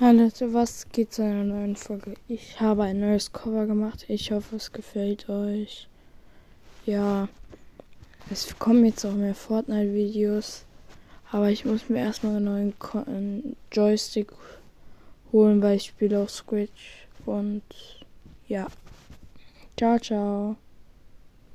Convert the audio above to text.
Hallo Leute, was geht zu einer neuen Folge? Ich habe ein neues Cover gemacht. Ich hoffe, es gefällt euch. Ja, es kommen jetzt auch mehr Fortnite-Videos. Aber ich muss mir erstmal einen neuen Ko einen Joystick holen, weil ich spiele auf Switch. Und ja. Ciao, ciao.